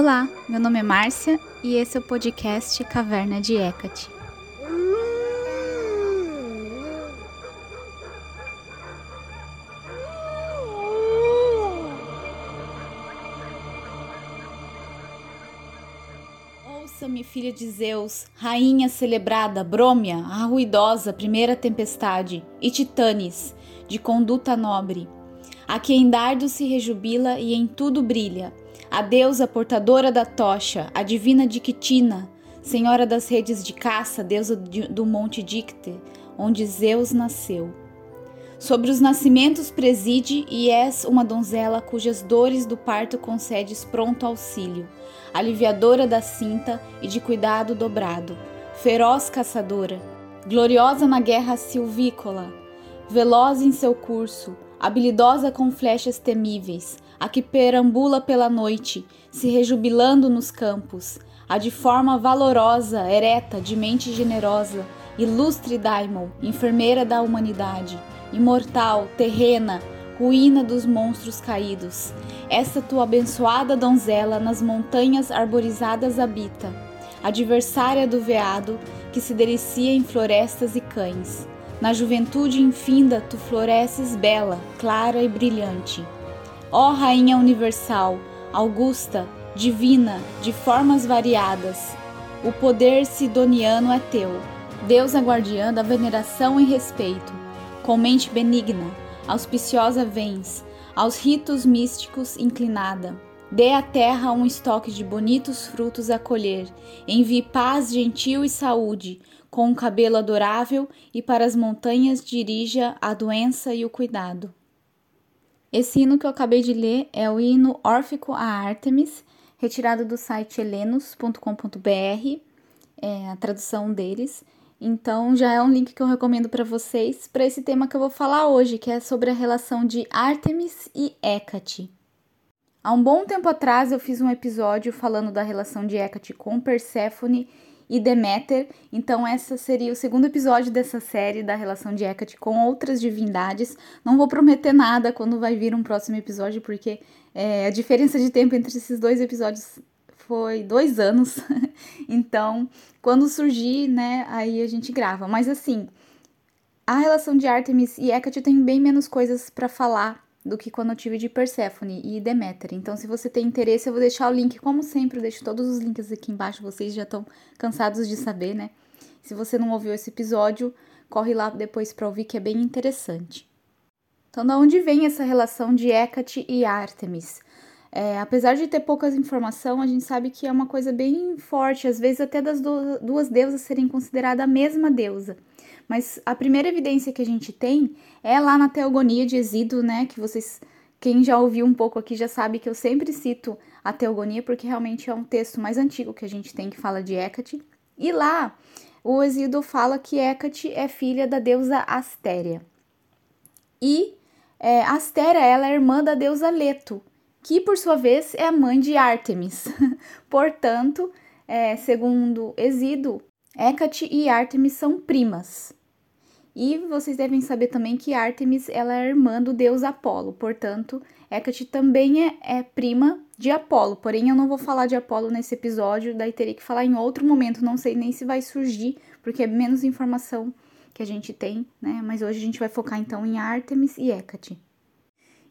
Olá, meu nome é Márcia e esse é o podcast Caverna de Hecate. Ouça-me, filha de Zeus, rainha celebrada, Brômia, a ruidosa primeira tempestade, e Titanes, de conduta nobre, a que em dardo se rejubila e em tudo brilha a deusa portadora da tocha, a divina Dictina, senhora das redes de caça, deusa do monte Dicte, onde Zeus nasceu. Sobre os nascimentos preside e és uma donzela cujas dores do parto concedes pronto auxílio, aliviadora da cinta e de cuidado dobrado, feroz caçadora, gloriosa na guerra silvícola, veloz em seu curso, habilidosa com flechas temíveis, a que perambula pela noite, se rejubilando nos campos, a de forma valorosa, ereta, de mente generosa, ilustre Daimon, enfermeira da humanidade, imortal, terrena, ruína dos monstros caídos. Essa tua abençoada donzela nas montanhas arborizadas habita, adversária do veado que se delicia em florestas e cães. Na juventude infinda tu floresces bela, clara e brilhante. Ó Rainha Universal, Augusta, Divina, de formas variadas, o poder sidoniano é teu, Deus a guardiã da veneração e respeito, com mente benigna, auspiciosa vens, aos ritos místicos inclinada. Dê à terra um estoque de bonitos frutos a colher, envie paz gentil e saúde, com um cabelo adorável, e para as montanhas dirija a doença e o cuidado. Esse hino que eu acabei de ler é o hino Órfico a Artemis, retirado do site helenos.com.br, é a tradução deles. Então já é um link que eu recomendo para vocês para esse tema que eu vou falar hoje, que é sobre a relação de Artemis e Hécate. Há um bom tempo atrás eu fiz um episódio falando da relação de Hécate com Perséfone e Deméter. Então, essa seria o segundo episódio dessa série da relação de Hecate com outras divindades. Não vou prometer nada quando vai vir um próximo episódio, porque é, a diferença de tempo entre esses dois episódios foi dois anos. então, quando surgir, né, aí a gente grava. Mas assim, a relação de Artemis e Hecate tem bem menos coisas para falar do que quando eu tive de Persephone e Deméter. Então, se você tem interesse, eu vou deixar o link, como sempre, eu deixo todos os links aqui embaixo, vocês já estão cansados de saber, né? Se você não ouviu esse episódio, corre lá depois para ouvir que é bem interessante. Então, da onde vem essa relação de Hecate e Artemis? É, apesar de ter poucas informações, a gente sabe que é uma coisa bem forte, às vezes até das duas deusas serem consideradas a mesma deusa. Mas a primeira evidência que a gente tem é lá na Teogonia de Exído, né? Que vocês, quem já ouviu um pouco aqui já sabe que eu sempre cito a Teogonia, porque realmente é um texto mais antigo que a gente tem que fala de Hecate. E lá o Exído fala que Hecate é filha da deusa Astéria. E é, Astéria ela é irmã da deusa Leto, que por sua vez é a mãe de Ártemis. Portanto, é, segundo Exído, Hecate e Ártemis são primas. E vocês devem saber também que Ártemis ela é irmã do deus Apolo, portanto, Hecate também é, é, prima de Apolo. Porém, eu não vou falar de Apolo nesse episódio, daí teria que falar em outro momento, não sei nem se vai surgir, porque é menos informação que a gente tem, né? Mas hoje a gente vai focar então em Ártemis e Hecate.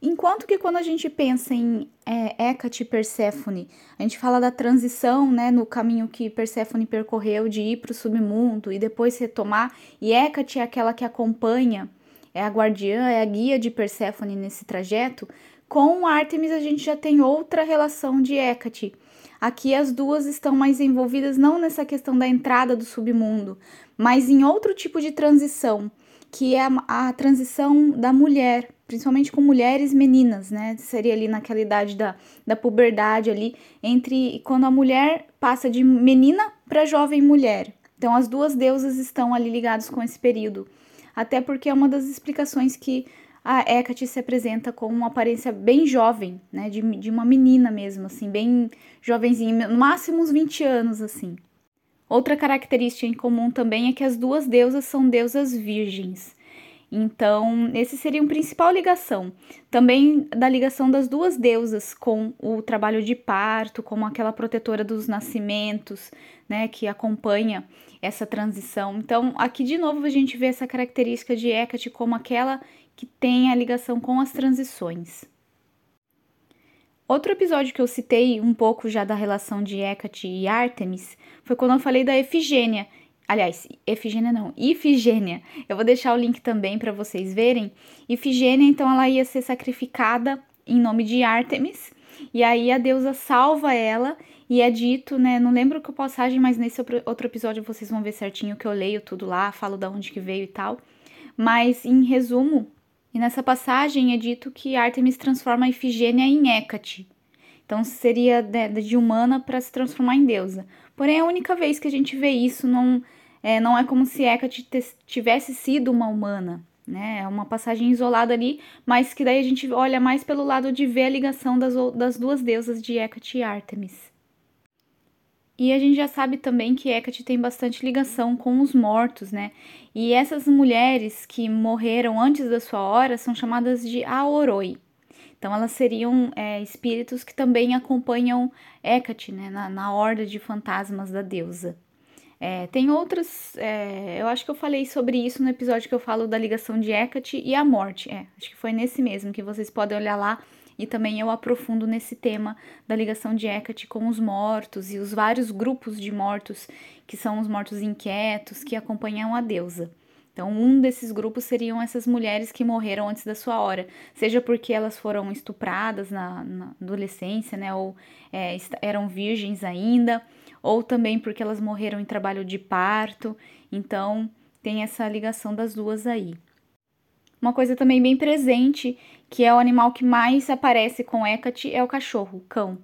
Enquanto que quando a gente pensa em é, Hecate e Perséfone, a gente fala da transição, né, no caminho que Perséfone percorreu de ir para o submundo e depois retomar, e Hecate é aquela que acompanha, é a guardiã, é a guia de Perséfone nesse trajeto, com Artemis a gente já tem outra relação de Hecate. Aqui as duas estão mais envolvidas não nessa questão da entrada do submundo, mas em outro tipo de transição, que é a, a transição da mulher principalmente com mulheres meninas, né? Seria ali naquela idade da, da puberdade ali, entre quando a mulher passa de menina para jovem mulher. Então as duas deusas estão ali ligadas com esse período. Até porque é uma das explicações que a Hecate se apresenta com uma aparência bem jovem, né? De, de uma menina mesmo, assim, bem jovenzinha, no máximo uns 20 anos, assim. Outra característica em comum também é que as duas deusas são deusas virgens. Então, esse seria uma principal ligação. Também da ligação das duas deusas com o trabalho de parto, como aquela protetora dos nascimentos, né, que acompanha essa transição. Então, aqui de novo a gente vê essa característica de Hecate como aquela que tem a ligação com as transições. Outro episódio que eu citei um pouco já da relação de Hecate e Artemis foi quando eu falei da Efigênia. Aliás, Efigênia não, Ifigênia. Eu vou deixar o link também para vocês verem. Ifigênia, então, ela ia ser sacrificada em nome de Artemis, e aí a deusa salva ela e é dito, né? Não lembro que passagem, mas nesse outro episódio vocês vão ver certinho que eu leio tudo lá, falo da onde que veio e tal. Mas em resumo, e nessa passagem é dito que Artemis transforma a Ifigênia em Hécate. Então seria de, humana para se transformar em deusa. Porém, a única vez que a gente vê isso não é, não é como se Hécate tivesse sido uma humana. Né? É uma passagem isolada ali, mas que daí a gente olha mais pelo lado de ver a ligação das, das duas deusas de Hécate e Artemis. E a gente já sabe também que Hecate tem bastante ligação com os mortos, né? E essas mulheres que morreram antes da sua hora são chamadas de Aoroi. Então elas seriam é, espíritos que também acompanham Hecate, né? Na, na horda de fantasmas da deusa. É, tem outras. É, eu acho que eu falei sobre isso no episódio que eu falo da ligação de Hecate e a morte. É, acho que foi nesse mesmo que vocês podem olhar lá e também eu aprofundo nesse tema da ligação de Hecate com os mortos e os vários grupos de mortos, que são os mortos inquietos, que acompanham a deusa. Então, um desses grupos seriam essas mulheres que morreram antes da sua hora, seja porque elas foram estupradas na, na adolescência, né, ou é, eram virgens ainda, ou também porque elas morreram em trabalho de parto. Então, tem essa ligação das duas aí. Uma coisa também bem presente que é o animal que mais aparece com Hecate, é o cachorro, o cão.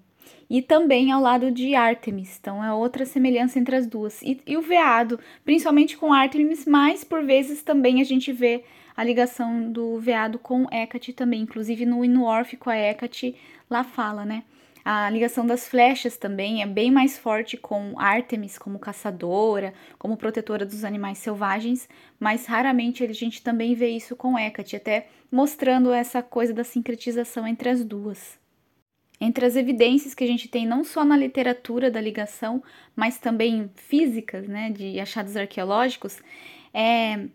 E também ao lado de Artemis, então é outra semelhança entre as duas. E, e, o veado, principalmente com Artemis, mas por vezes também a gente vê a ligação do veado com Hecate também. Inclusive no órfico a Hecate lá fala, né? A ligação das flechas também é bem mais forte com Artemis como caçadora, como protetora dos animais selvagens, mas raramente a gente também vê isso com Hecate, até mostrando essa coisa da sincretização entre as duas. Entre as evidências que a gente tem não só na literatura da ligação, mas também físicas, né, de achados arqueológicos, é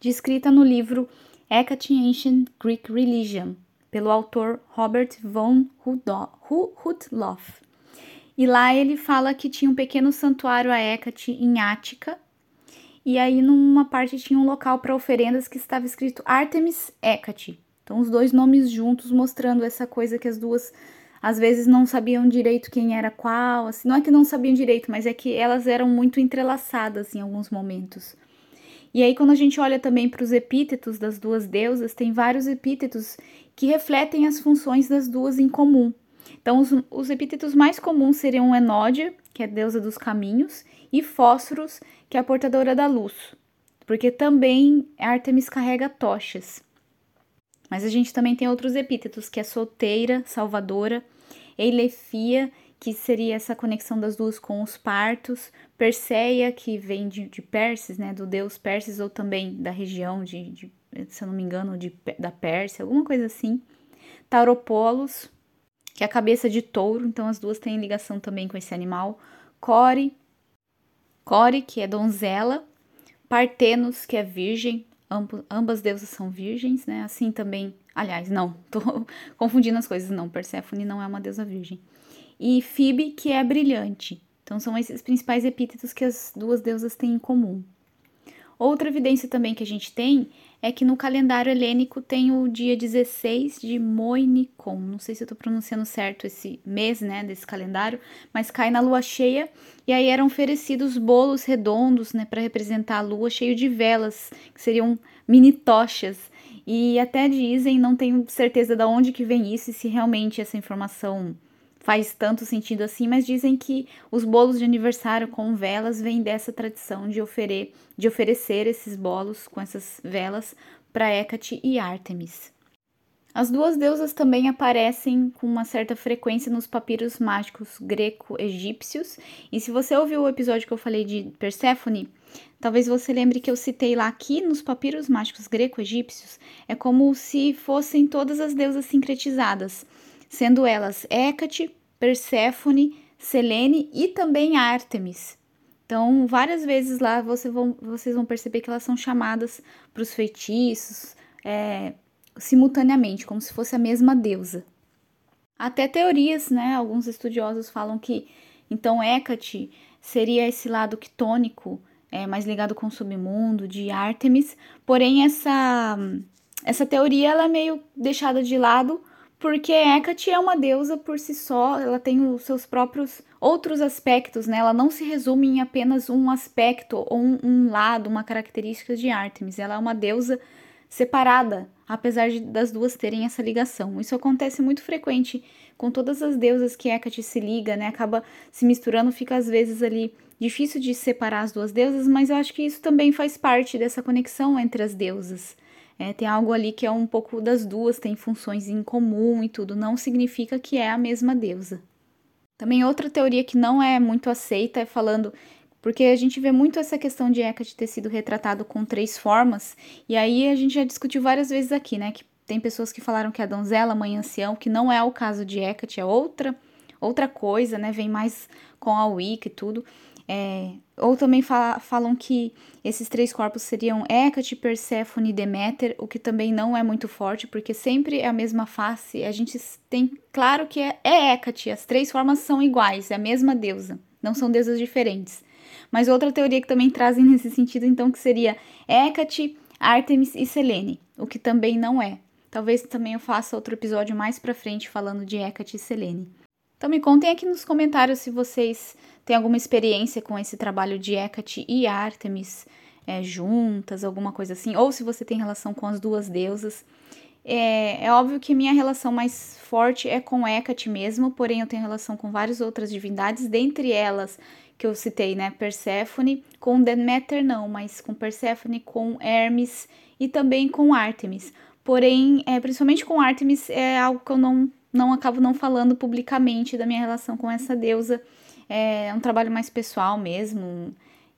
descrita no livro Hecate Ancient Greek Religion, pelo autor Robert von Hutloff. E lá ele fala que tinha um pequeno santuário a Hecate em Ática, e aí numa parte tinha um local para oferendas que estava escrito Artemis Hecate. Então os dois nomes juntos mostrando essa coisa que as duas às vezes não sabiam direito quem era qual, assim, não é que não sabiam direito, mas é que elas eram muito entrelaçadas em alguns momentos. E aí, quando a gente olha também para os epítetos das duas deusas, tem vários epítetos que refletem as funções das duas em comum. Então, os, os epítetos mais comuns seriam Enódia, que é deusa dos caminhos, e Fósforos, que é a portadora da luz, porque também Artemis carrega tochas. Mas a gente também tem outros epítetos, que é solteira, salvadora, Eilefia, que seria essa conexão das duas com os partos, Perseia, que vem de, de Perses, né, do deus Perses, ou também da região de, de se eu não me engano, de, da Pérsia, alguma coisa assim. Tauropolos, que é a cabeça de touro, então as duas têm ligação também com esse animal. Core, Core, que é donzela. Partenos, que é virgem. Ambas deusas são virgens, né? Assim também. Aliás, não, tô confundindo as coisas, não. Perséfone não é uma deusa virgem e Fibe, que é brilhante. Então são esses principais epítetos que as duas deusas têm em comum. Outra evidência também que a gente tem é que no calendário helênico tem o dia 16 de Moinicon. Não sei se eu estou pronunciando certo esse mês, né, desse calendário, mas cai na lua cheia e aí eram oferecidos bolos redondos, né, para representar a lua, cheio de velas, que seriam mini tochas. E até dizem, não tenho certeza de onde que vem isso e se realmente essa informação faz tanto sentido assim, mas dizem que os bolos de aniversário com velas vêm dessa tradição de, oferecer, de oferecer esses bolos com essas velas para Hecate e Ártemis. As duas deusas também aparecem com uma certa frequência nos papiros mágicos greco-egípcios, e se você ouviu o episódio que eu falei de Perséfone, Talvez você lembre que eu citei lá aqui nos papiros mágicos greco-egípcios, é como se fossem todas as deusas sincretizadas, sendo elas Hécate, Perséfone, Selene e também Ártemis. Então, várias vezes lá você vão, vocês vão perceber que elas são chamadas para os feitiços é, simultaneamente, como se fosse a mesma deusa. Até teorias, né? Alguns estudiosos falam que então Hécate seria esse lado quitônico, é, mais ligado com o submundo de Ártemis. Porém, essa essa teoria ela é meio deixada de lado porque Hecate é uma deusa por si só, ela tem os seus próprios outros aspectos, né? Ela não se resume em apenas um aspecto ou um, um lado, uma característica de Ártemis. Ela é uma deusa separada, apesar de, das duas terem essa ligação. Isso acontece muito frequente com todas as deusas que Hecate se liga, né? Acaba se misturando, fica às vezes ali difícil de separar as duas deusas, mas eu acho que isso também faz parte dessa conexão entre as deusas. É, tem algo ali que é um pouco das duas, tem funções em comum e tudo, não significa que é a mesma deusa. Também outra teoria que não é muito aceita é falando porque a gente vê muito essa questão de Hecate ter sido retratado com três formas, e aí a gente já discutiu várias vezes aqui, né, que tem pessoas que falaram que é a donzela, mãe ancião, que não é o caso de Hecate, é outra outra coisa, né, vem mais com a Wicca e tudo. É, ou também fala, falam que esses três corpos seriam Hecate, Perséfone e Deméter, o que também não é muito forte, porque sempre é a mesma face. A gente tem claro que é, é Hecate, as três formas são iguais, é a mesma deusa, não são deusas diferentes. Mas outra teoria que também trazem nesse sentido, então, que seria Hecate, Artemis e Selene, o que também não é. Talvez também eu faça outro episódio mais pra frente falando de Hecate e Selene. Então me contem aqui nos comentários se vocês têm alguma experiência com esse trabalho de Hecate e Artemis é, juntas, alguma coisa assim, ou se você tem relação com as duas deusas. É, é, óbvio que minha relação mais forte é com Hecate mesmo, porém eu tenho relação com várias outras divindades, dentre elas que eu citei, né, Perséfone, com Deméter não, mas com Perséfone, com Hermes e também com Artemis. Porém, é, principalmente com Artemis, é algo que eu não, não acabo não falando publicamente da minha relação com essa deusa. É um trabalho mais pessoal mesmo,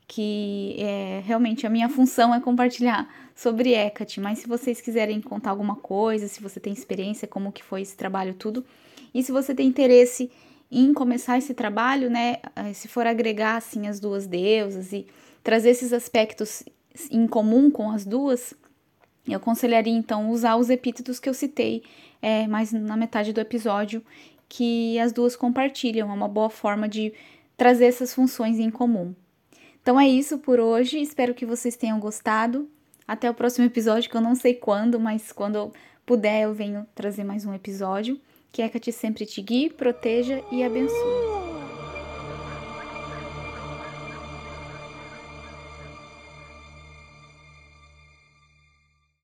que é, realmente a minha função é compartilhar sobre Hecate, mas se vocês quiserem contar alguma coisa, se você tem experiência, como que foi esse trabalho tudo, e se você tem interesse em começar esse trabalho, né, eh, se for agregar assim as duas deusas e trazer esses aspectos em comum com as duas, eu aconselharia então usar os epítetos que eu citei é, mais na metade do episódio, que as duas compartilham, é uma boa forma de trazer essas funções em comum. Então é isso por hoje, espero que vocês tenham gostado. Até o próximo episódio, que eu não sei quando, mas quando eu puder eu venho trazer mais um episódio. Que Hecate sempre te guie, proteja e abençoe.